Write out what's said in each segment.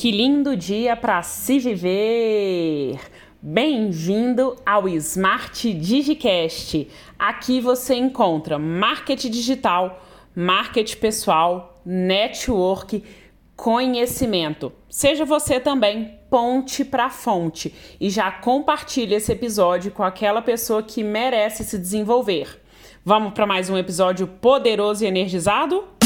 Que lindo dia para se viver! Bem-vindo ao Smart Digicast. Aqui você encontra marketing digital, marketing pessoal, network, conhecimento. Seja você também ponte para fonte e já compartilhe esse episódio com aquela pessoa que merece se desenvolver. Vamos para mais um episódio poderoso e energizado?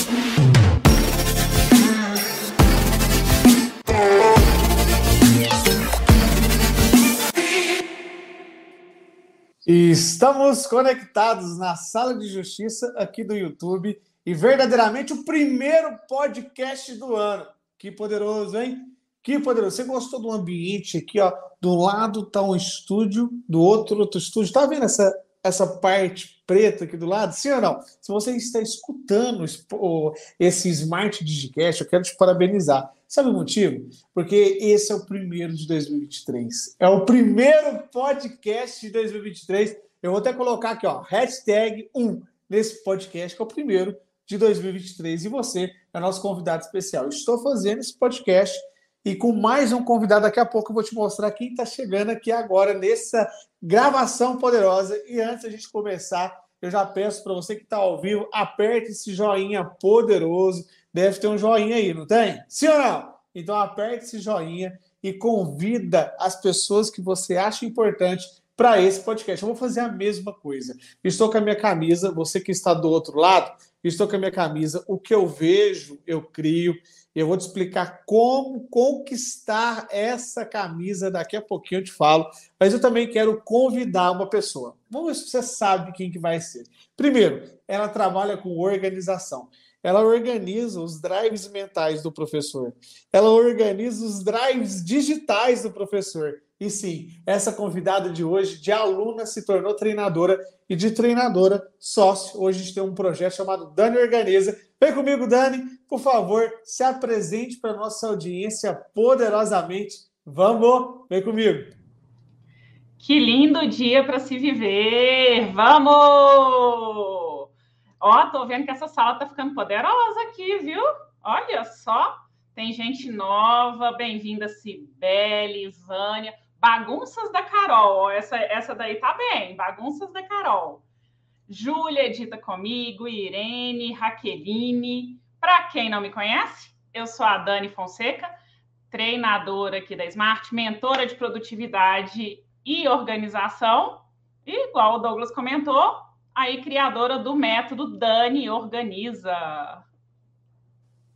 Estamos conectados na sala de justiça aqui do YouTube e verdadeiramente o primeiro podcast do ano. Que poderoso, hein? Que poderoso. Você gostou do ambiente aqui, ó? Do lado tá um estúdio, do outro outro estúdio. Tá vendo essa essa parte preta aqui do lado? Sim ou não? Se você está escutando esse Smart Digicast, eu quero te parabenizar. Sabe o motivo? Porque esse é o primeiro de 2023. É o primeiro podcast de 2023. Eu vou até colocar aqui, ó, hashtag 1 nesse podcast, que é o primeiro de 2023. E você é nosso convidado especial. Estou fazendo esse podcast e com mais um convidado. Daqui a pouco eu vou te mostrar quem está chegando aqui agora nessa gravação poderosa. E antes da gente começar, eu já peço para você que está ao vivo, aperte esse joinha poderoso. Deve ter um joinha aí, não tem? Sim ou não? Então aperte esse joinha e convida as pessoas que você acha importante para esse podcast. Eu vou fazer a mesma coisa. Estou com a minha camisa, você que está do outro lado, estou com a minha camisa. O que eu vejo, eu crio. Eu vou te explicar como conquistar essa camisa. Daqui a pouquinho eu te falo. Mas eu também quero convidar uma pessoa. Vamos ver se você sabe quem que vai ser. Primeiro, ela trabalha com organização. Ela organiza os drives mentais do professor. Ela organiza os drives digitais do professor. E sim, essa convidada de hoje, de aluna, se tornou treinadora e de treinadora sócio. Hoje a gente tem um projeto chamado Dani Organiza. Vem comigo, Dani, por favor, se apresente para a nossa audiência poderosamente. Vamos, vem comigo. Que lindo dia para se viver! Vamos! Ó, tô vendo que essa sala tá ficando poderosa aqui, viu? Olha só, tem gente nova, bem-vinda Cibele, Vânia. Bagunças da Carol. Essa, essa daí tá bem. Bagunças da Carol. Júlia edita comigo, Irene, Raqueline. Para quem não me conhece, eu sou a Dani Fonseca, treinadora aqui da Smart, mentora de produtividade e organização. E, igual o Douglas comentou, aí criadora do método Dani Organiza.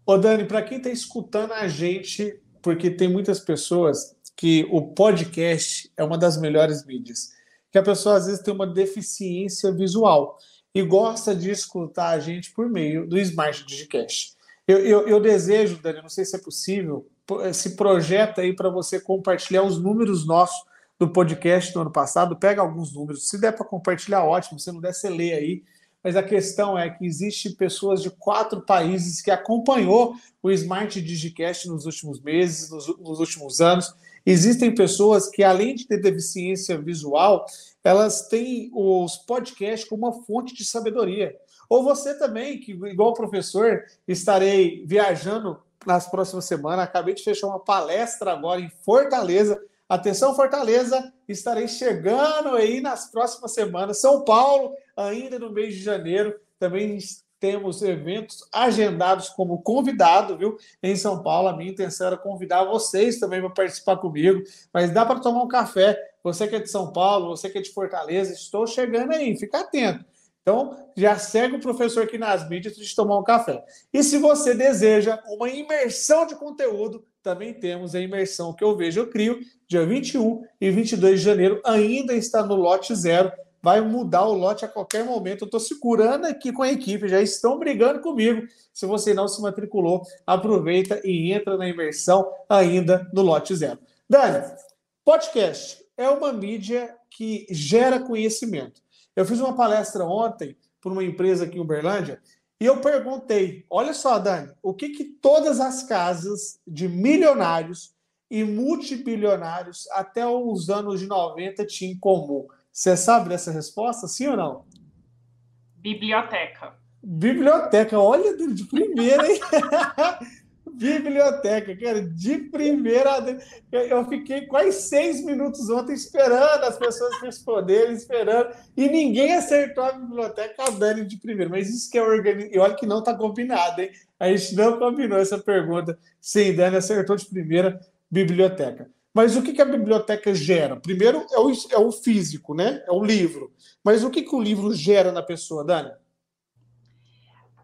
Ô, Dani, para quem está escutando a gente, porque tem muitas pessoas que o podcast é uma das melhores mídias. Que a pessoa às vezes tem uma deficiência visual e gosta de escutar a gente por meio do Smart Digicast. Eu, eu, eu desejo, Dani, não sei se é possível, se projeta aí para você compartilhar os números nossos do podcast do ano passado. Pega alguns números. Se der para compartilhar, ótimo. Se não der, você lê aí. Mas a questão é que existe pessoas de quatro países que acompanhou o Smart Digicast nos últimos meses, nos, nos últimos anos Existem pessoas que, além de ter deficiência visual, elas têm os podcasts como uma fonte de sabedoria. Ou você também, que, igual professor, estarei viajando nas próximas semanas. Acabei de fechar uma palestra agora em Fortaleza. Atenção, Fortaleza, estarei chegando aí nas próximas semanas. São Paulo, ainda no mês de janeiro, também temos eventos agendados como convidado, viu? Em São Paulo, a minha intenção era convidar vocês também para participar comigo, mas dá para tomar um café. Você que é de São Paulo, você que é de Fortaleza, estou chegando aí, fica atento. Então, já segue o professor aqui nas mídias de tomar um café. E se você deseja uma imersão de conteúdo, também temos a imersão que eu vejo, eu crio, dia 21 e 22 de janeiro, ainda está no lote zero vai mudar o lote a qualquer momento. Eu estou segurando aqui com a equipe, já estão brigando comigo. Se você não se matriculou, aproveita e entra na imersão ainda no lote zero. Dani, podcast é uma mídia que gera conhecimento. Eu fiz uma palestra ontem para uma empresa aqui em Uberlândia e eu perguntei: olha só, Dani, o que, que todas as casas de milionários e multibilionários até os anos de 90 tinham em comum? Você sabe dessa resposta, sim ou não? Biblioteca. Biblioteca, olha de primeira, hein? biblioteca, cara, de primeira. Eu fiquei quase seis minutos ontem esperando as pessoas responderem, esperando, e ninguém acertou a biblioteca, a Dani de primeiro. Mas isso que é organizado. E olha que não está combinado, hein? A gente não combinou essa pergunta. Sim, Dani acertou de primeira biblioteca. Mas o que, que a biblioteca gera? Primeiro é o, é o físico, né? É o livro. Mas o que, que o livro gera na pessoa, Dani?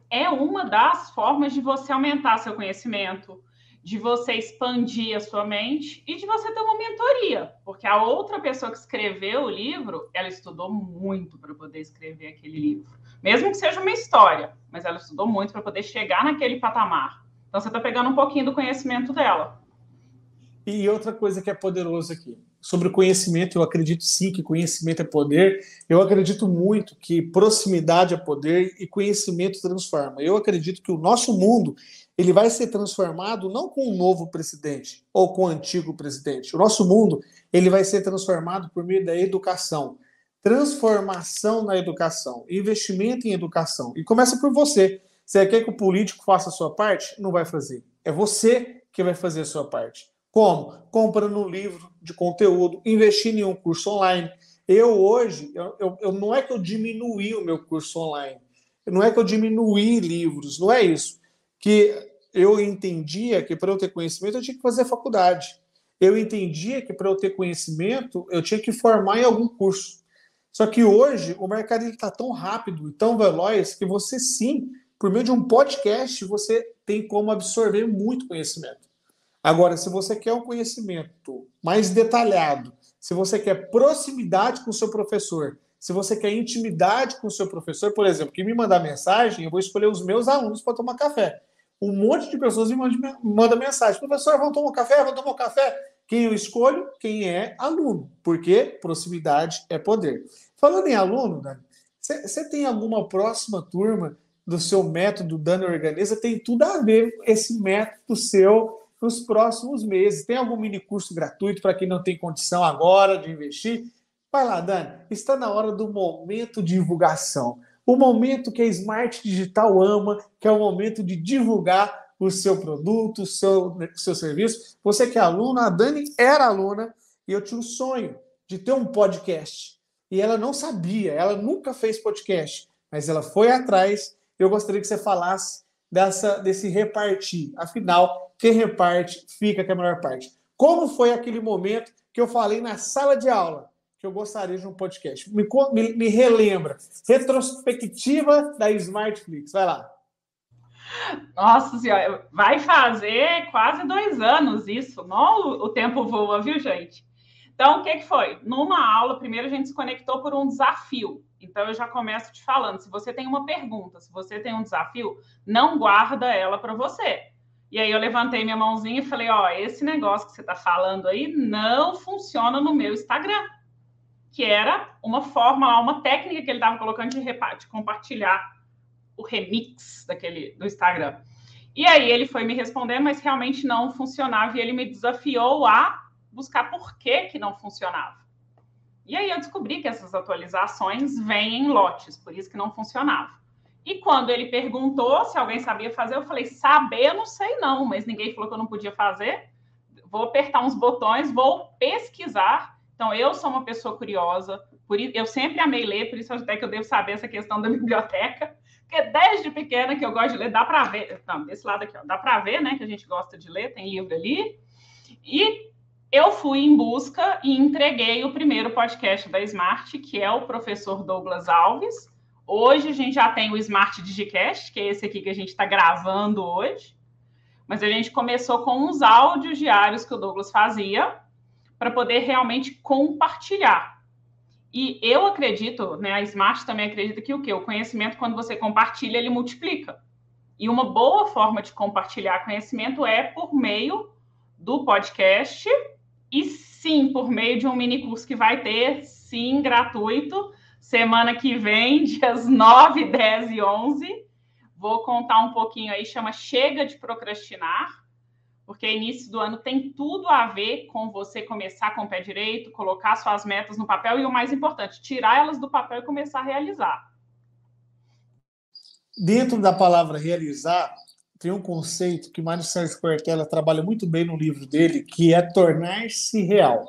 É uma das formas de você aumentar seu conhecimento, de você expandir a sua mente e de você ter uma mentoria, porque a outra pessoa que escreveu o livro, ela estudou muito para poder escrever aquele livro, mesmo que seja uma história, mas ela estudou muito para poder chegar naquele patamar. Então você está pegando um pouquinho do conhecimento dela. E outra coisa que é poderoso aqui, sobre conhecimento, eu acredito sim que conhecimento é poder. Eu acredito muito que proximidade é poder e conhecimento transforma. Eu acredito que o nosso mundo ele vai ser transformado não com um novo presidente ou com o um antigo presidente. O nosso mundo ele vai ser transformado por meio da educação. Transformação na educação, investimento em educação. E começa por você. Você quer que o político faça a sua parte? Não vai fazer. É você que vai fazer a sua parte. Como? Comprando um livro de conteúdo, investindo em um curso online. Eu hoje, eu, eu, eu, não é que eu diminuí o meu curso online, não é que eu diminuí livros, não é isso. Que eu entendia que para eu ter conhecimento eu tinha que fazer faculdade. Eu entendia que para eu ter conhecimento eu tinha que formar em algum curso. Só que hoje o mercado está tão rápido e tão veloz que você sim, por meio de um podcast, você tem como absorver muito conhecimento. Agora, se você quer um conhecimento mais detalhado, se você quer proximidade com o seu professor, se você quer intimidade com o seu professor, por exemplo, que me mandar mensagem, eu vou escolher os meus alunos para tomar café. Um monte de pessoas me mandam mensagem: professor, vamos tomar um café? Vamos tomar um café? Quem eu escolho? Quem é aluno. Porque proximidade é poder. Falando em aluno, Dani, você tem alguma próxima turma do seu método Dani Organiza? Tem tudo a ver esse método seu nos próximos meses. Tem algum mini curso gratuito para quem não tem condição agora de investir? Vai lá, Dani. Está na hora do momento de divulgação. O momento que a Smart Digital ama, que é o momento de divulgar o seu produto, o seu, seu serviço. Você que é aluna, a Dani era aluna e eu tinha um sonho de ter um podcast. E ela não sabia, ela nunca fez podcast, mas ela foi atrás. Eu gostaria que você falasse dessa, desse repartir. Afinal, quem reparte fica com a melhor parte. Como foi aquele momento que eu falei na sala de aula que eu gostaria de um podcast? Me, me, me relembra. Retrospectiva da Smartflix. Vai lá. Nossa senhora, vai fazer quase dois anos isso. Não, o tempo voa, viu, gente? Então, o que, que foi? Numa aula, primeiro a gente se conectou por um desafio. Então, eu já começo te falando: se você tem uma pergunta, se você tem um desafio, não guarda ela para você. E aí eu levantei minha mãozinha e falei: ó, esse negócio que você está falando aí não funciona no meu Instagram. Que era uma forma, uma técnica que ele estava colocando de, de compartilhar o remix daquele do Instagram. E aí ele foi me responder, mas realmente não funcionava. E ele me desafiou a buscar por que, que não funcionava. E aí eu descobri que essas atualizações vêm em lotes, por isso que não funcionava. E quando ele perguntou se alguém sabia fazer, eu falei: saber, não sei não, mas ninguém falou que eu não podia fazer. Vou apertar uns botões, vou pesquisar. Então, eu sou uma pessoa curiosa, por isso, eu sempre amei ler, por isso até que eu devo saber essa questão da biblioteca, porque desde pequena que eu gosto de ler, dá para ver, não, desse lado aqui, ó, dá para ver, né, que a gente gosta de ler, tem livro ali. E eu fui em busca e entreguei o primeiro podcast da Smart, que é o professor Douglas Alves, Hoje a gente já tem o Smart Digicast, que é esse aqui que a gente está gravando hoje. Mas a gente começou com uns áudios diários que o Douglas fazia para poder realmente compartilhar. E eu acredito, né, a Smart também acredita que o que? O conhecimento, quando você compartilha, ele multiplica. E uma boa forma de compartilhar conhecimento é por meio do podcast e sim por meio de um mini curso que vai ter, sim, gratuito, Semana que vem, dias 9, 10 e 11, vou contar um pouquinho aí, chama Chega de Procrastinar, porque início do ano tem tudo a ver com você começar com o pé direito, colocar suas metas no papel e o mais importante, tirar elas do papel e começar a realizar. Dentro da palavra realizar, tem um conceito que Mário Sérgio Cortella trabalha muito bem no livro dele, que é tornar-se real.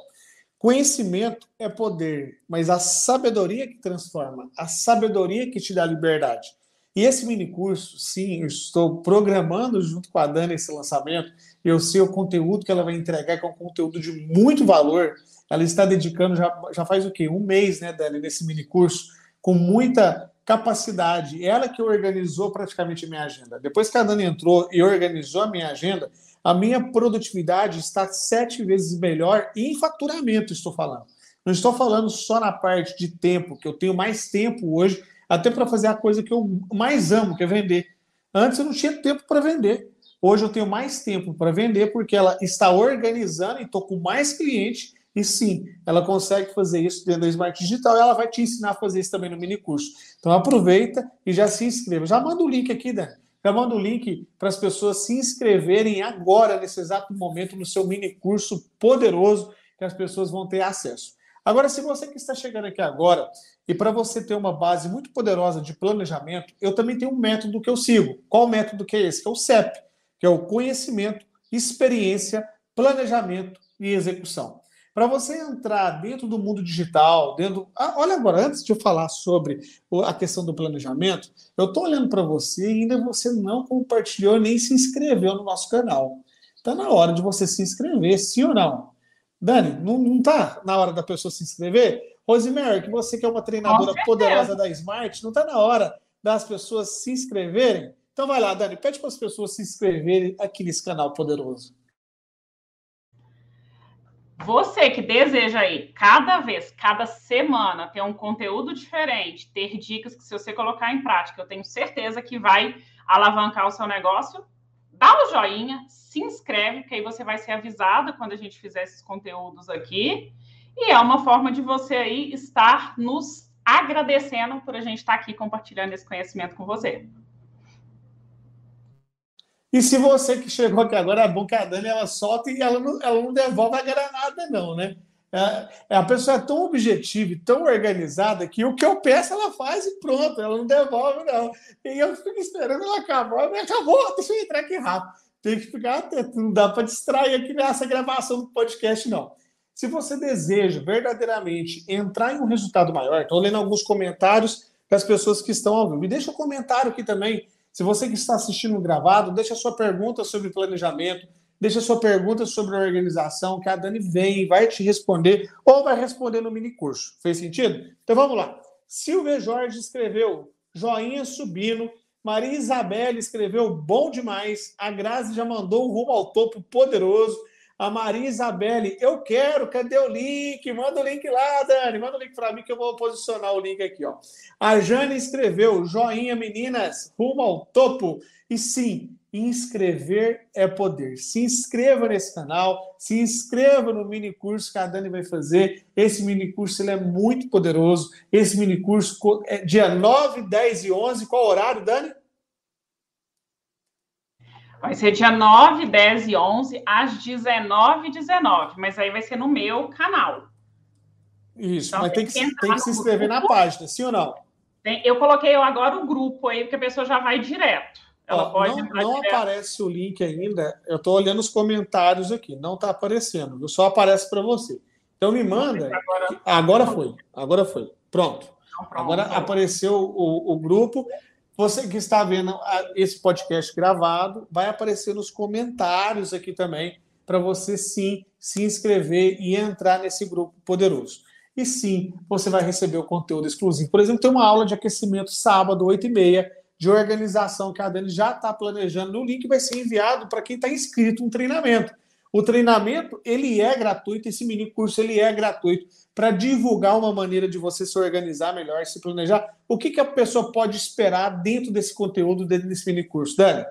Conhecimento é poder, mas a sabedoria que transforma, a sabedoria que te dá liberdade. E esse mini curso, sim, eu estou programando junto com a Dani esse lançamento. Eu sei o conteúdo que ela vai entregar, que é um conteúdo de muito valor. Ela está dedicando já, já faz o quê? Um mês, né, Dani, nesse mini curso, com muita capacidade. Ela que organizou praticamente a minha agenda. Depois que a Dani entrou e organizou a minha agenda, a minha produtividade está sete vezes melhor em faturamento, estou falando. Não estou falando só na parte de tempo, que eu tenho mais tempo hoje até para fazer a coisa que eu mais amo, que é vender. Antes eu não tinha tempo para vender. Hoje eu tenho mais tempo para vender porque ela está organizando e estou com mais clientes. E sim, ela consegue fazer isso dentro da Smart Digital e ela vai te ensinar a fazer isso também no mini curso. Então aproveita e já se inscreva. Já manda o link aqui, Dani. Já manda o link para as pessoas se inscreverem agora, nesse exato momento, no seu mini curso poderoso que as pessoas vão ter acesso. Agora, se você que está chegando aqui agora e para você ter uma base muito poderosa de planejamento, eu também tenho um método que eu sigo. Qual método que é esse? Que é o CEP, que é o conhecimento, experiência, planejamento e execução. Para você entrar dentro do mundo digital, dentro. Ah, olha agora, antes de eu falar sobre a questão do planejamento, eu estou olhando para você e ainda você não compartilhou nem se inscreveu no nosso canal. Está na hora de você se inscrever, sim ou não? Dani, não está na hora da pessoa se inscrever? Rosemary, que você que é uma treinadora poderosa da Smart, não está na hora das pessoas se inscreverem? Então vai lá, Dani, pede para as pessoas se inscreverem aqui nesse canal poderoso. Você que deseja aí, cada vez, cada semana, ter um conteúdo diferente, ter dicas que, se você colocar em prática, eu tenho certeza que vai alavancar o seu negócio, dá o joinha, se inscreve, que aí você vai ser avisada quando a gente fizer esses conteúdos aqui. E é uma forma de você aí estar nos agradecendo por a gente estar aqui compartilhando esse conhecimento com você. E se você que chegou aqui agora, é bom que a Dani ela solta e ela não, ela não devolve a granada, não, né? É, é, a pessoa é tão objetiva e tão organizada que o que eu peço ela faz e pronto, ela não devolve, não. E eu fico esperando ela acabar, mas acabou, deixa eu entrar aqui rápido. Tem que ficar atento, não dá para distrair aqui nessa gravação do podcast, não. Se você deseja verdadeiramente entrar em um resultado maior, estou lendo alguns comentários das pessoas que estão ao vivo. Me deixa um comentário aqui também. Se você que está assistindo gravado, deixa a sua pergunta sobre planejamento, deixa a sua pergunta sobre organização, que a Dani vem e vai te responder, ou vai responder no mini curso. Fez sentido? Então vamos lá. Silvia Jorge escreveu joinha subindo. Maria Isabelle escreveu bom demais. A Grazi já mandou um rumo ao topo poderoso. A Maria Isabelle, eu quero, cadê o link? Manda o link lá, Dani, manda o link para mim que eu vou posicionar o link aqui, ó. A Jane escreveu, joinha, meninas, rumo ao topo. E sim, inscrever é poder. Se inscreva nesse canal, se inscreva no mini curso que a Dani vai fazer. Esse mini curso ele é muito poderoso. Esse mini curso é dia 9, 10 e 11. Qual horário, Dani? Vai ser dia 9, 10 e 11, às 19 e 19. Mas aí vai ser no meu canal. Isso, então, mas tem que, tem que se inscrever grupo. na página, sim ou não? Eu coloquei agora o grupo aí, porque a pessoa já vai direto. Ela Ó, pode não, não aparece o link ainda. Eu estou olhando os comentários aqui. Não está aparecendo. Só aparece para você. Então me manda. Agora, agora foi. Agora foi. Pronto. Então, pronto. Agora apareceu o, o grupo. Você que está vendo esse podcast gravado, vai aparecer nos comentários aqui também para você sim se inscrever e entrar nesse grupo poderoso. E sim, você vai receber o conteúdo exclusivo. Por exemplo, tem uma aula de aquecimento sábado, 8h30, de organização que a Dani já está planejando. O link vai ser enviado para quem está inscrito no treinamento. O treinamento ele é gratuito, esse mini curso ele é gratuito para divulgar uma maneira de você se organizar melhor, se planejar. O que, que a pessoa pode esperar dentro desse conteúdo, dentro desse mini curso, Dani?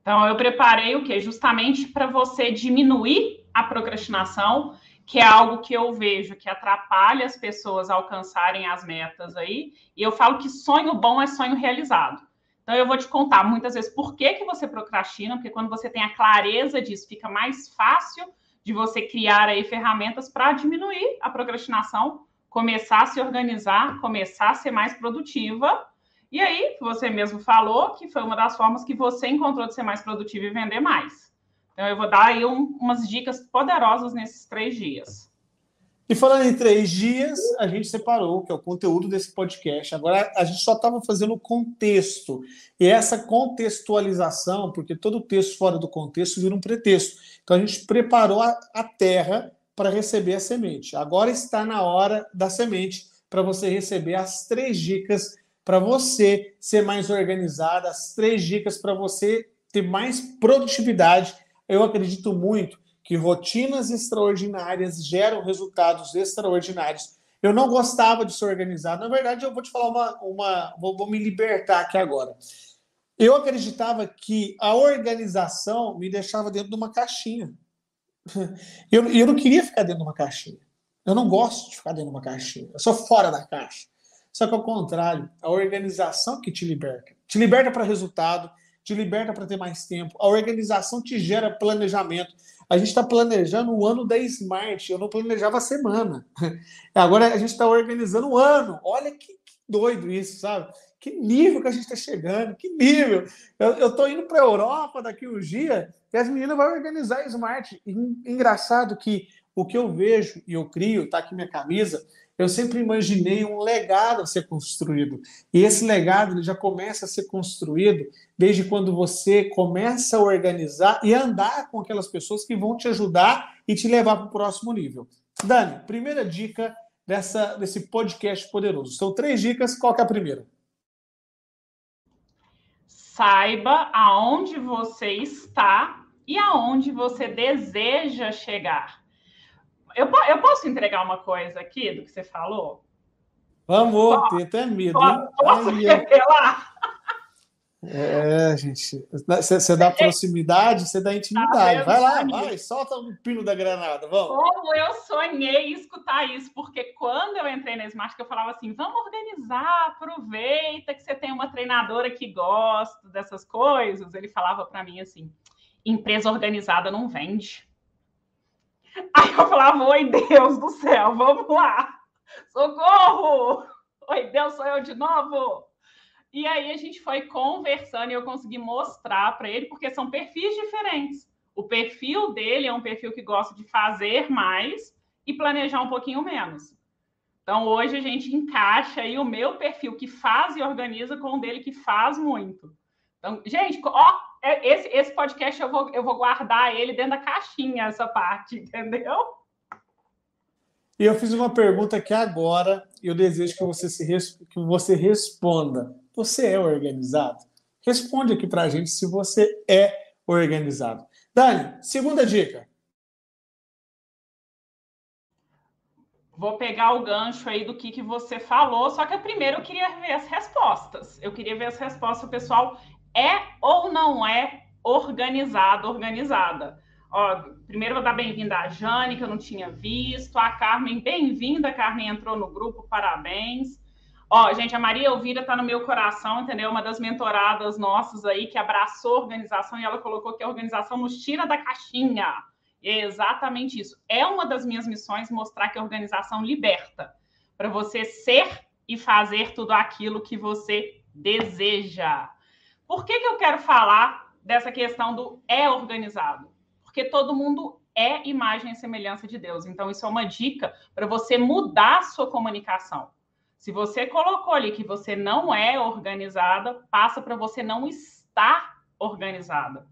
Então, eu preparei o que? Justamente para você diminuir a procrastinação, que é algo que eu vejo que atrapalha as pessoas a alcançarem as metas aí. E eu falo que sonho bom é sonho realizado. Então, eu vou te contar muitas vezes por que, que você procrastina, porque quando você tem a clareza disso, fica mais fácil de você criar aí ferramentas para diminuir a procrastinação, começar a se organizar, começar a ser mais produtiva E aí, você mesmo falou que foi uma das formas que você encontrou de ser mais produtivo e vender mais. Então, eu vou dar aí um, umas dicas poderosas nesses três dias. E falando em três dias, a gente separou, que é o conteúdo desse podcast. Agora, a gente só estava fazendo o contexto. E essa contextualização, porque todo texto fora do contexto vira um pretexto. Então, a gente preparou a, a terra para receber a semente. Agora está na hora da semente para você receber as três dicas para você ser mais organizado, as três dicas para você ter mais produtividade. Eu acredito muito que rotinas extraordinárias geram resultados extraordinários. Eu não gostava de ser organizado. Na verdade, eu vou te falar uma. uma vou, vou me libertar aqui agora. Eu acreditava que a organização me deixava dentro de uma caixinha. Eu, eu não queria ficar dentro de uma caixinha. Eu não gosto de ficar dentro de uma caixinha. Eu sou fora da caixa. Só que ao contrário, a organização que te liberta. Te liberta para resultado, te liberta para ter mais tempo. A organização te gera planejamento. A gente está planejando o ano da Smart. Eu não planejava a semana. Agora a gente está organizando o ano. Olha que, que, doido isso, sabe? Que nível que a gente está chegando, que nível. Eu estou indo para a Europa daqui uns dias e as meninas vão organizar a Smart. Engraçado que o que eu vejo e eu crio, está aqui minha camisa, eu sempre imaginei um legado a ser construído. E esse legado ele já começa a ser construído desde quando você começa a organizar e andar com aquelas pessoas que vão te ajudar e te levar para o próximo nível. Dani, primeira dica dessa, desse podcast poderoso. São três dicas, qual é a primeira? Saiba aonde você está e aonde você deseja chegar. Eu, eu posso entregar uma coisa aqui do que você falou? Vamos, tem até medo. Posso, posso revelar? É, gente. Você dá proximidade, você dá intimidade. Tá vai lá, vai, solta o pino da granada, vamos. Como eu sonhei escutar isso, porque quando eu entrei na Smart, eu falava assim: vamos organizar, aproveita que você tem uma treinadora que gosta dessas coisas. Ele falava para mim assim: empresa organizada não vende. Aí eu falava: oi, Deus do céu, vamos lá, socorro! Oi, Deus, sou eu de novo. E aí a gente foi conversando e eu consegui mostrar para ele, porque são perfis diferentes. O perfil dele é um perfil que gosta de fazer mais e planejar um pouquinho menos. Então hoje a gente encaixa aí o meu perfil que faz e organiza com o dele que faz muito. Então, gente, ó, esse, esse podcast eu vou, eu vou guardar ele dentro da caixinha, essa parte, entendeu? E eu fiz uma pergunta aqui agora e eu desejo que você, se, que você responda. Você é organizado? Responde aqui para a gente se você é organizado. Dani, segunda dica. Vou pegar o gancho aí do que, que você falou, só que primeiro eu queria ver as respostas. Eu queria ver as respostas, o pessoal é ou não é organizado, organizada. Ó, primeiro vou dar bem-vinda à Jane, que eu não tinha visto. A Carmen, bem-vinda. Carmen entrou no grupo, parabéns. Ó, gente, a Maria Elvira está no meu coração, entendeu? Uma das mentoradas nossas aí que abraçou a organização e ela colocou que a organização nos tira da caixinha. É exatamente isso. É uma das minhas missões mostrar que a organização liberta para você ser e fazer tudo aquilo que você deseja. Por que, que eu quero falar dessa questão do é organizado? Porque todo mundo é imagem e semelhança de Deus. Então, isso é uma dica para você mudar a sua comunicação. Se você colocou ali que você não é organizada, passa para você não estar organizada.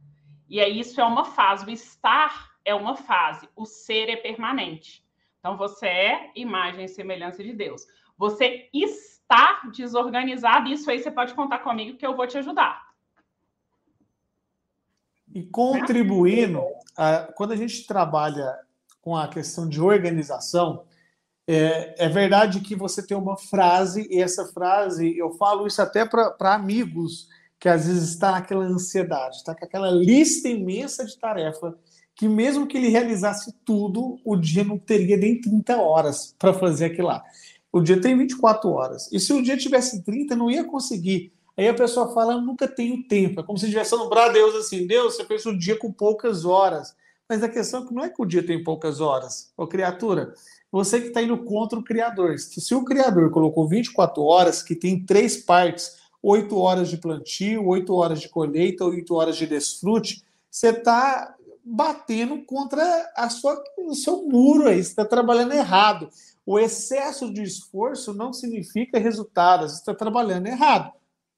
E aí isso é uma fase. O estar é uma fase. O ser é permanente. Então você é imagem e semelhança de Deus. Você está desorganizado, isso aí você pode contar comigo que eu vou te ajudar. E contribuindo, quando a gente trabalha com a questão de organização, é, é, verdade que você tem uma frase, e essa frase, eu falo isso até para amigos que às vezes está naquela ansiedade, está com aquela lista imensa de tarefa, que mesmo que ele realizasse tudo, o dia não teria nem 30 horas para fazer aquilo lá. O dia tem 24 horas. E se o dia tivesse 30, não ia conseguir. Aí a pessoa fala, eu nunca tenho tempo. É como se estivesse falando para Deus assim, Deus, você fez o dia com poucas horas. Mas a questão é que não é que o dia tem poucas horas, ô criatura você que está indo contra o Criador. Se o Criador colocou 24 horas, que tem três partes, oito horas de plantio, oito horas de colheita, oito horas de desfrute, você está batendo contra a sua, o seu muro aí, você está trabalhando errado. O excesso de esforço não significa resultado, você está trabalhando errado.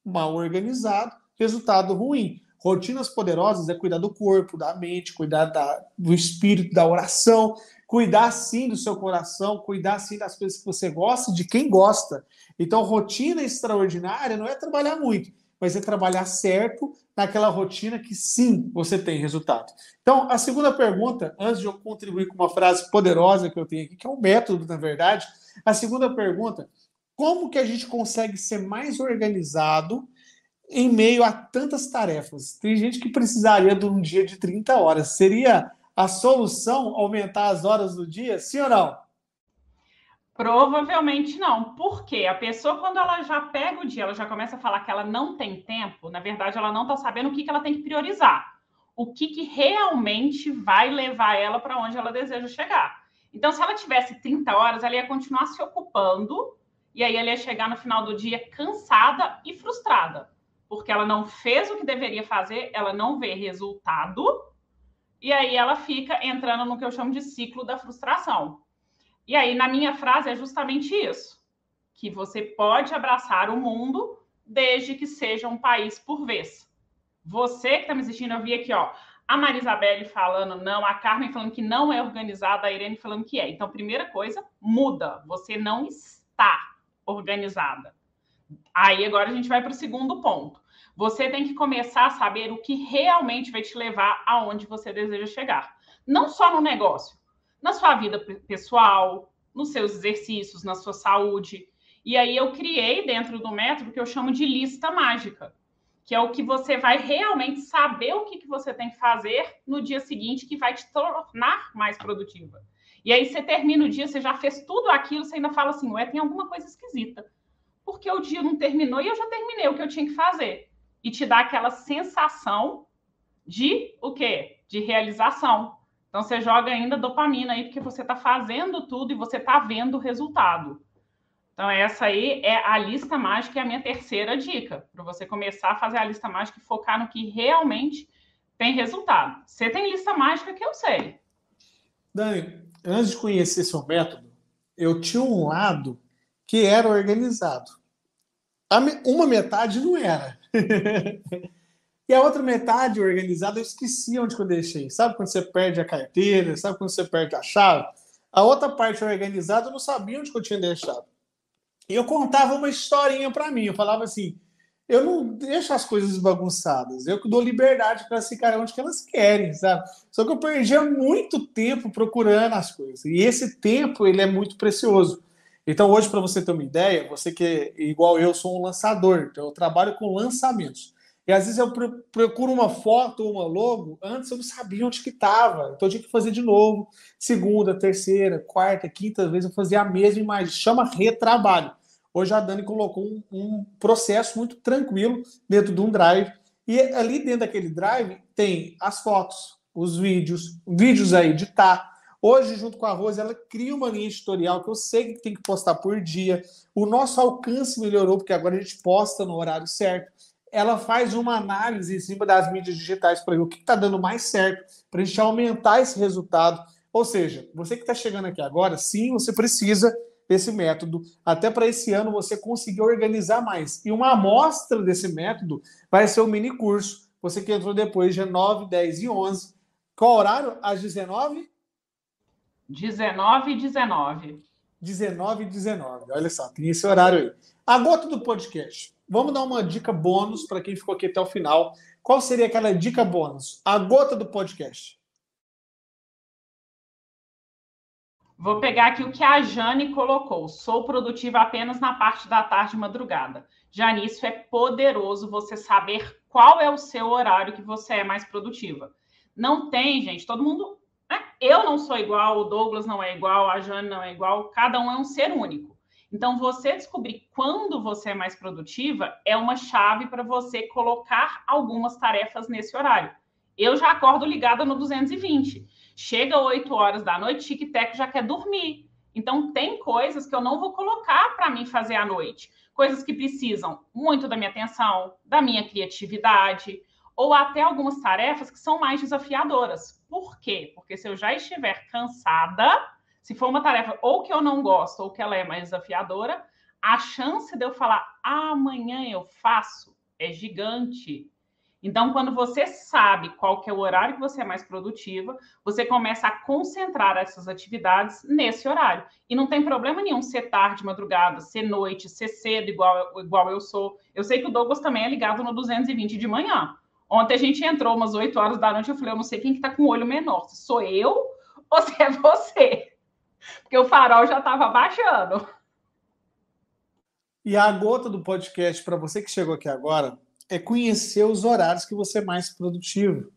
Mal organizado, resultado ruim. Rotinas poderosas é cuidar do corpo, da mente, cuidar da, do espírito, da oração, cuidar sim do seu coração, cuidar sim das coisas que você gosta, de quem gosta. Então, rotina extraordinária não é trabalhar muito, mas é trabalhar certo naquela rotina que sim você tem resultado. Então, a segunda pergunta, antes de eu contribuir com uma frase poderosa que eu tenho aqui, que é um método, na verdade, a segunda pergunta, como que a gente consegue ser mais organizado em meio a tantas tarefas? Tem gente que precisaria de um dia de 30 horas. Seria a solução aumentar as horas do dia? Sim ou não? Provavelmente não. Porque a pessoa, quando ela já pega o dia, ela já começa a falar que ela não tem tempo, na verdade, ela não está sabendo o que, que ela tem que priorizar. O que, que realmente vai levar ela para onde ela deseja chegar. Então, se ela tivesse 30 horas, ela ia continuar se ocupando, e aí ela ia chegar no final do dia cansada e frustrada. Porque ela não fez o que deveria fazer, ela não vê resultado, e aí ela fica entrando no que eu chamo de ciclo da frustração. E aí, na minha frase, é justamente isso: que você pode abraçar o mundo desde que seja um país por vez. Você que está me assistindo, eu vi aqui, ó, a Marisabelle falando não, a Carmen falando que não é organizada, a Irene falando que é. Então, primeira coisa, muda. Você não está organizada. Aí agora a gente vai para o segundo ponto. Você tem que começar a saber o que realmente vai te levar aonde você deseja chegar. Não só no negócio, na sua vida pessoal, nos seus exercícios, na sua saúde. E aí eu criei dentro do método que eu chamo de lista mágica, que é o que você vai realmente saber o que, que você tem que fazer no dia seguinte que vai te tornar mais produtiva. E aí você termina o dia, você já fez tudo aquilo, você ainda fala assim, ué, tem alguma coisa esquisita. Porque o dia não terminou e eu já terminei o que eu tinha que fazer. E te dá aquela sensação de o quê? De realização. Então você joga ainda dopamina aí, porque você está fazendo tudo e você está vendo o resultado. Então, essa aí é a lista mágica, é a minha terceira dica, para você começar a fazer a lista mágica e focar no que realmente tem resultado. Você tem lista mágica que eu sei. Dani, antes de conhecer seu método, eu tinha um lado que era organizado. Uma metade não era. E a outra metade organizada eu esqueci onde eu deixei. Sabe quando você perde a carteira? Sabe quando você perde a chave? A outra parte organizada eu não sabia onde eu tinha deixado. E eu contava uma historinha para mim. Eu falava assim: eu não deixo as coisas bagunçadas. Eu dou liberdade para elas ficarem onde elas querem, sabe? Só que eu perdia muito tempo procurando as coisas. E esse tempo ele é muito precioso. Então hoje para você ter uma ideia, você que é igual eu sou um lançador, então eu trabalho com lançamentos. E às vezes eu procuro uma foto ou uma logo, antes eu não sabia onde que estava. Então eu tinha que fazer de novo. Segunda, terceira, quarta, quinta vez eu fazia a mesma imagem. Chama retrabalho. Hoje a Dani colocou um, um processo muito tranquilo dentro de um drive. E ali dentro daquele drive tem as fotos, os vídeos, vídeos a editar. Hoje, junto com a Rose, ela cria uma linha editorial que eu sei que tem que postar por dia. O nosso alcance melhorou, porque agora a gente posta no horário certo ela faz uma análise em cima das mídias digitais para ver o que está dando mais certo, para a gente aumentar esse resultado. Ou seja, você que está chegando aqui agora, sim, você precisa desse método, até para esse ano você conseguir organizar mais. E uma amostra desse método vai ser o mini curso. Você que entrou depois, dia 9, 10 e 11. Qual horário? Às 19? 19 e 19. 19 e 19. Olha só, tem esse horário aí. A gota do podcast. Vamos dar uma dica bônus para quem ficou aqui até o final. Qual seria aquela dica bônus? A gota do podcast. Vou pegar aqui o que a Jane colocou. Sou produtiva apenas na parte da tarde e madrugada. Já nisso é poderoso você saber qual é o seu horário que você é mais produtiva. Não tem, gente, todo mundo. Né? Eu não sou igual, o Douglas não é igual, a Jane não é igual, cada um é um ser único. Então, você descobrir quando você é mais produtiva é uma chave para você colocar algumas tarefas nesse horário. Eu já acordo ligada no 220. Chega 8 horas da noite, tic-tac já quer dormir. Então, tem coisas que eu não vou colocar para mim fazer à noite. Coisas que precisam muito da minha atenção, da minha criatividade, ou até algumas tarefas que são mais desafiadoras. Por quê? Porque se eu já estiver cansada, se for uma tarefa ou que eu não gosto ou que ela é mais desafiadora, a chance de eu falar amanhã eu faço é gigante. Então, quando você sabe qual que é o horário que você é mais produtiva, você começa a concentrar essas atividades nesse horário. E não tem problema nenhum ser tarde, madrugada, ser noite, ser cedo, igual, igual eu sou. Eu sei que o Douglas também é ligado no 220 de manhã. Ontem a gente entrou umas 8 horas da noite, eu falei, eu não sei quem que tá com o olho menor, se sou eu ou se é você. Porque o farol já estava baixando. E a gota do podcast para você que chegou aqui agora é conhecer os horários que você é mais produtivo.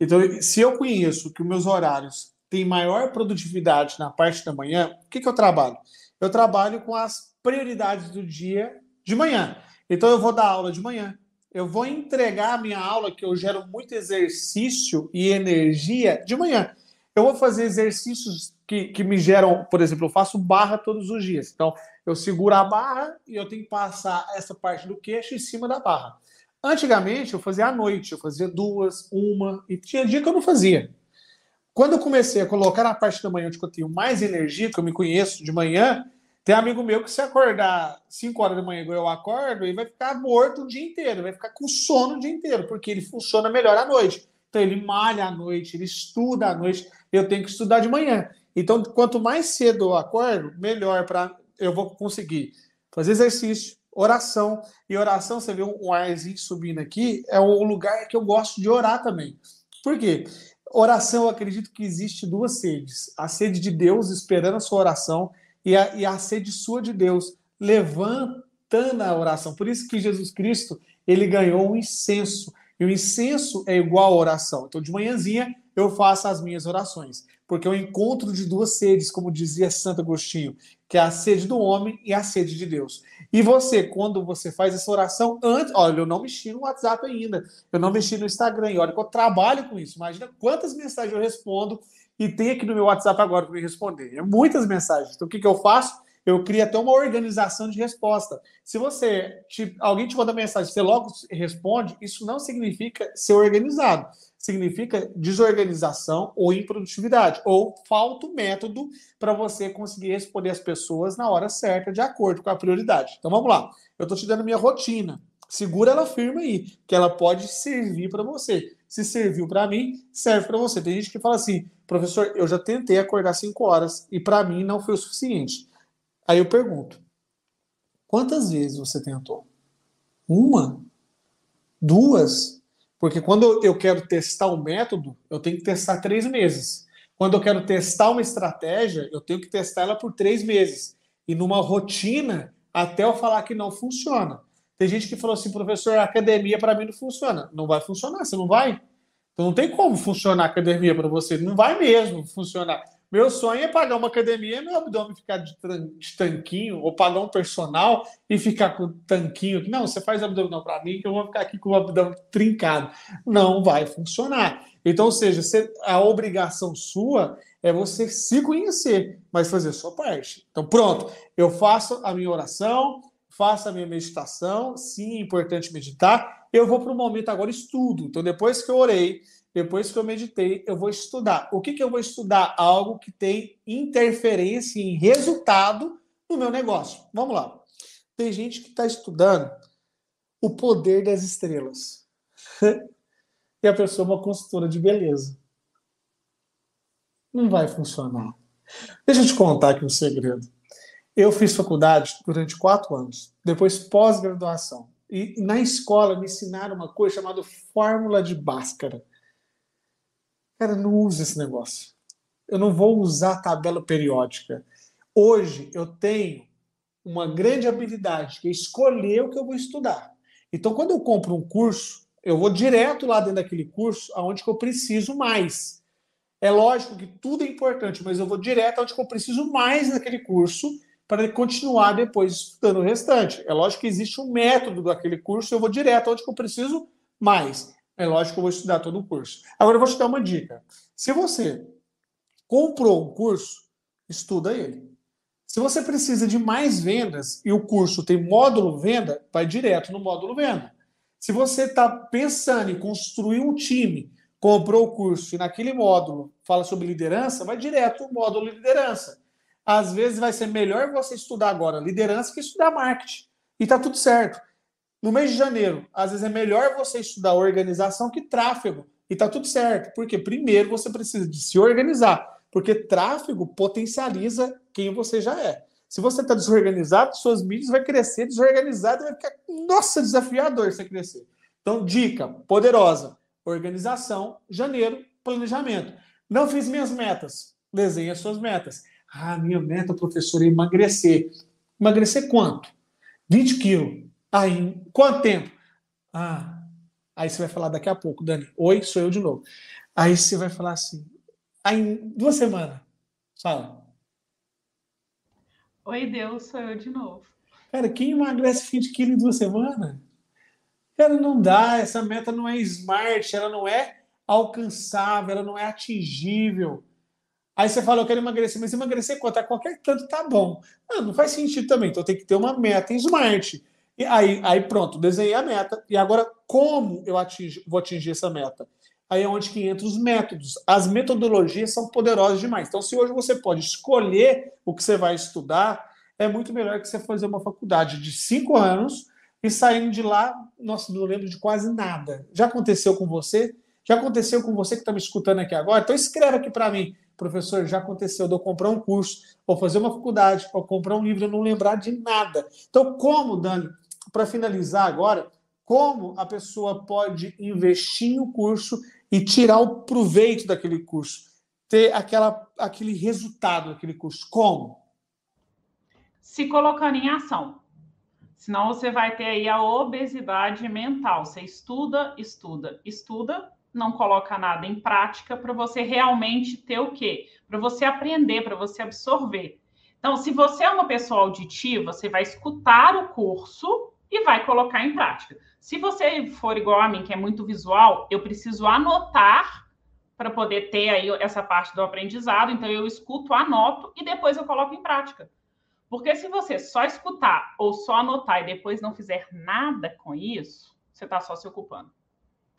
Então, se eu conheço que os meus horários têm maior produtividade na parte da manhã, o que, que eu trabalho? Eu trabalho com as prioridades do dia de manhã. Então, eu vou dar aula de manhã. Eu vou entregar a minha aula, que eu gero muito exercício e energia de manhã. Eu vou fazer exercícios que, que me geram, por exemplo, eu faço barra todos os dias. Então, eu seguro a barra e eu tenho que passar essa parte do queixo em cima da barra. Antigamente eu fazia à noite, eu fazia duas, uma, e tinha dia que eu não fazia. Quando eu comecei a colocar na parte da manhã onde eu tenho mais energia, que eu me conheço de manhã, tem amigo meu que se acordar 5 horas da manhã igual eu acordo, ele vai ficar morto o dia inteiro, vai ficar com sono o dia inteiro, porque ele funciona melhor à noite. Então ele malha à noite, ele estuda à noite, eu tenho que estudar de manhã. Então, quanto mais cedo eu acordo, melhor para eu vou conseguir fazer exercício, oração. E oração, você vê um arzinho subindo aqui, é o lugar que eu gosto de orar também. Por quê? Oração, eu acredito que existe duas sedes: a sede de Deus esperando a sua oração e a, e a sede sua de Deus levantando a oração. Por isso que Jesus Cristo ele ganhou um incenso. E o incenso é igual à oração. Então, de manhãzinha, eu faço as minhas orações. Porque é o encontro de duas sedes, como dizia Santo Agostinho, que é a sede do homem e a sede de Deus. E você, quando você faz essa oração, antes, olha, eu não mexi no WhatsApp ainda, eu não mexi no Instagram, e olha que eu trabalho com isso. Imagina quantas mensagens eu respondo e tem aqui no meu WhatsApp agora para me responder. É muitas mensagens. Então, o que, que eu faço? Eu crio até uma organização de resposta. Se você, te, alguém te manda mensagem, você logo responde, isso não significa ser organizado significa desorganização ou improdutividade, ou falta o método para você conseguir responder as pessoas na hora certa, de acordo com a prioridade. Então vamos lá. Eu estou te dando minha rotina. Segura ela firme aí, que ela pode servir para você. Se serviu para mim, serve para você. Tem gente que fala assim, professor, eu já tentei acordar 5 horas e para mim não foi o suficiente. Aí eu pergunto, quantas vezes você tentou? Uma? Duas? Porque quando eu quero testar um método, eu tenho que testar três meses. Quando eu quero testar uma estratégia, eu tenho que testar ela por três meses. E numa rotina, até eu falar que não funciona. Tem gente que falou assim, professor, a academia para mim não funciona. Não vai funcionar, você não vai. Então não tem como funcionar a academia para você. Não vai mesmo funcionar. Meu sonho é pagar uma academia meu abdômen ficar de, tanquinho, ou pagar um personal e ficar com tanquinho. Não, você faz abdominal para mim que eu vou ficar aqui com o abdômen trincado. Não vai funcionar. Então, ou seja, você, a obrigação sua é você se conhecer, mas fazer sua parte. Então, pronto, eu faço a minha oração, faço a minha meditação. Sim, é importante meditar. Eu vou para o momento agora estudo. Então, depois que eu orei, depois que eu meditei, eu vou estudar. O que, que eu vou estudar? Algo que tem interferência em resultado no meu negócio. Vamos lá. Tem gente que está estudando o poder das estrelas. e a pessoa é uma consultora de beleza. Não vai funcionar. Deixa eu te contar aqui um segredo. Eu fiz faculdade durante quatro anos, depois pós-graduação. E na escola me ensinaram uma coisa chamada fórmula de Bhaskara. Cara, não use esse negócio. Eu não vou usar tabela periódica. Hoje eu tenho uma grande habilidade, que é escolher o que eu vou estudar. Então, quando eu compro um curso, eu vou direto lá dentro daquele curso aonde que eu preciso mais. É lógico que tudo é importante, mas eu vou direto aonde que eu preciso mais naquele curso para continuar depois estudando o restante. É lógico que existe um método daquele curso, eu vou direto aonde que eu preciso mais. É lógico que eu vou estudar todo o curso. Agora eu vou te dar uma dica. Se você comprou um curso, estuda ele. Se você precisa de mais vendas e o curso tem módulo venda, vai direto no módulo venda. Se você está pensando em construir um time, comprou o curso e naquele módulo fala sobre liderança, vai direto no módulo liderança. Às vezes vai ser melhor você estudar agora liderança que estudar marketing. E está tudo certo. No mês de janeiro, às vezes é melhor você estudar organização que tráfego. E está tudo certo. Porque primeiro você precisa de se organizar porque tráfego potencializa quem você já é. Se você está desorganizado, suas mídias vai crescer desorganizado vai ficar, nossa, desafiador você crescer. Então, dica poderosa: organização, janeiro, planejamento. Não fiz minhas metas. Desenhe as suas metas. Ah, minha meta, professor, é emagrecer. Emagrecer quanto? 20 quilos. Ah, em quanto tempo? Ah, aí você vai falar daqui a pouco, Dani. Oi, sou eu de novo. Aí você vai falar assim: Aí, duas semanas. Fala. Oi, Deus, sou eu de novo. Cara, quem emagrece 20 quilos em duas semanas? Cara, não dá. Essa meta não é smart, ela não é alcançável, ela não é atingível. Aí você fala, eu quero emagrecer, mas emagrecer quanto? A qualquer tanto tá bom. Não, não faz sentido também. Então tem que ter uma meta em smart. E aí, aí pronto, desenhei a meta. E agora, como eu atingi, vou atingir essa meta? aí é onde que entra os métodos. As metodologias são poderosas demais. Então, se hoje você pode escolher o que você vai estudar, é muito melhor que você fazer uma faculdade de cinco anos e saindo de lá, nossa, não lembro de quase nada. Já aconteceu com você? Já aconteceu com você que está me escutando aqui agora? Então escreva aqui para mim, professor, já aconteceu de eu comprar um curso, ou fazer uma faculdade, ou comprar um livro e não lembrar de nada. Então, como, Dani, para finalizar agora, como a pessoa pode investir em um curso e tirar o proveito daquele curso, ter aquela, aquele resultado daquele curso. Como? Se colocando em ação. Senão você vai ter aí a obesidade mental. Você estuda, estuda, estuda, não coloca nada em prática para você realmente ter o quê? Para você aprender, para você absorver. Então, se você é uma pessoa auditiva, você vai escutar o curso e vai colocar em prática. Se você for igual a mim, que é muito visual, eu preciso anotar para poder ter aí essa parte do aprendizado. Então, eu escuto, anoto e depois eu coloco em prática. Porque se você só escutar ou só anotar e depois não fizer nada com isso, você está só se ocupando.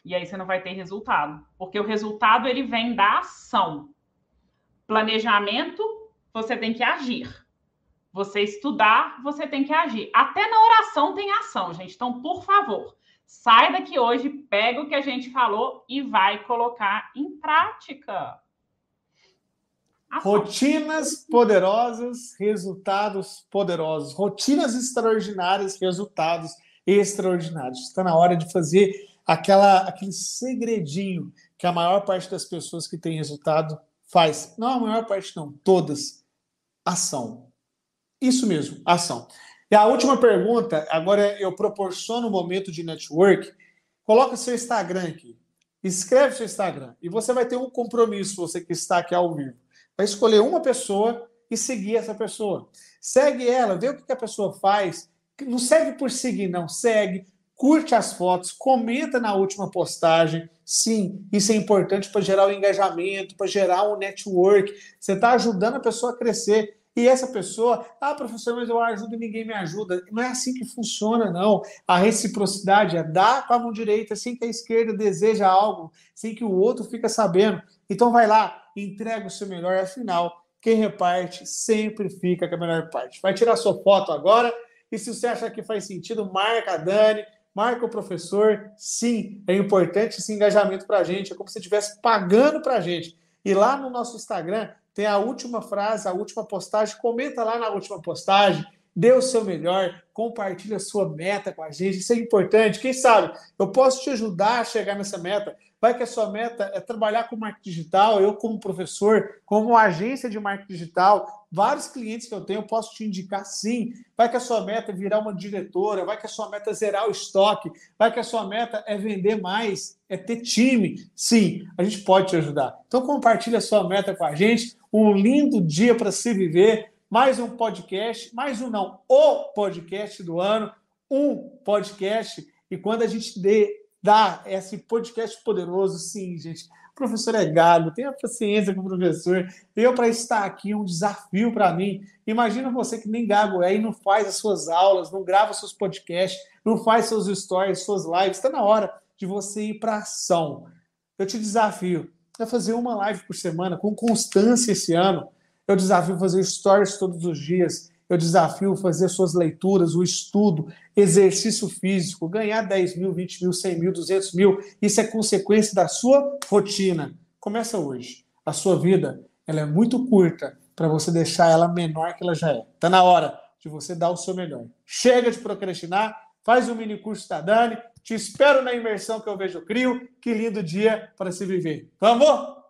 E aí você não vai ter resultado. Porque o resultado ele vem da ação. Planejamento, você tem que agir. Você estudar, você tem que agir. Até na oração tem ação, gente. Então, por favor, sai daqui hoje, pega o que a gente falou e vai colocar em prática. Ação. Rotinas poderosas, resultados poderosos. Rotinas extraordinárias, resultados extraordinários. Está na hora de fazer aquela, aquele segredinho que a maior parte das pessoas que tem resultado faz. Não a maior parte, não, todas. Ação isso mesmo, ação. E a última pergunta, agora eu proporciono um momento de network. Coloca seu Instagram aqui. Escreve seu Instagram. E você vai ter um compromisso, você que está aqui ao vivo. Vai escolher uma pessoa e seguir essa pessoa. Segue ela, vê o que a pessoa faz. Não segue por seguir, não. Segue, curte as fotos, comenta na última postagem. Sim, isso é importante para gerar o engajamento, para gerar um network. Você está ajudando a pessoa a crescer. E essa pessoa, ah, professor, mas eu ajudo e ninguém me ajuda. Não é assim que funciona, não. A reciprocidade é dar com a mão direita sem que a esquerda deseja algo, sem que o outro fica sabendo. Então vai lá, entrega o seu melhor, afinal, quem reparte sempre fica com a melhor parte. Vai tirar sua foto agora, e se você achar que faz sentido, marca a Dani, marca o professor. Sim, é importante esse engajamento para a gente, é como se estivesse pagando para a gente. E lá no nosso Instagram, tem a última frase, a última postagem. Comenta lá na última postagem, dê o seu melhor, compartilhe a sua meta com a gente. Isso é importante. Quem sabe eu posso te ajudar a chegar nessa meta. Vai que a sua meta é trabalhar com marketing digital, eu como professor, como agência de marketing digital, vários clientes que eu tenho, posso te indicar sim. Vai que a sua meta é virar uma diretora, vai que a sua meta é zerar o estoque, vai que a sua meta é vender mais, é ter time. Sim, a gente pode te ajudar. Então compartilhe a sua meta com a gente. Um lindo dia para se viver. Mais um podcast, mais um não, o podcast do ano, um podcast. E quando a gente dê dá esse podcast poderoso, sim, gente. O professor é gago, tenha paciência com o professor. Eu, para estar aqui, é um desafio para mim. Imagina você que nem gago é e não faz as suas aulas, não grava seus podcasts, não faz seus stories, suas lives. Está na hora de você ir para ação. Eu te desafio a fazer uma live por semana com constância esse ano. Eu desafio fazer stories todos os dias eu desafio fazer suas leituras, o estudo, exercício físico, ganhar 10 mil, 20 mil, 100 mil, 200 mil. Isso é consequência da sua rotina. Começa hoje. A sua vida ela é muito curta para você deixar ela menor que ela já é. Está na hora de você dar o seu melhor. Chega de procrastinar, faz o um mini curso da Dani. Te espero na imersão que eu vejo crio. Que lindo dia para se viver. Vamos?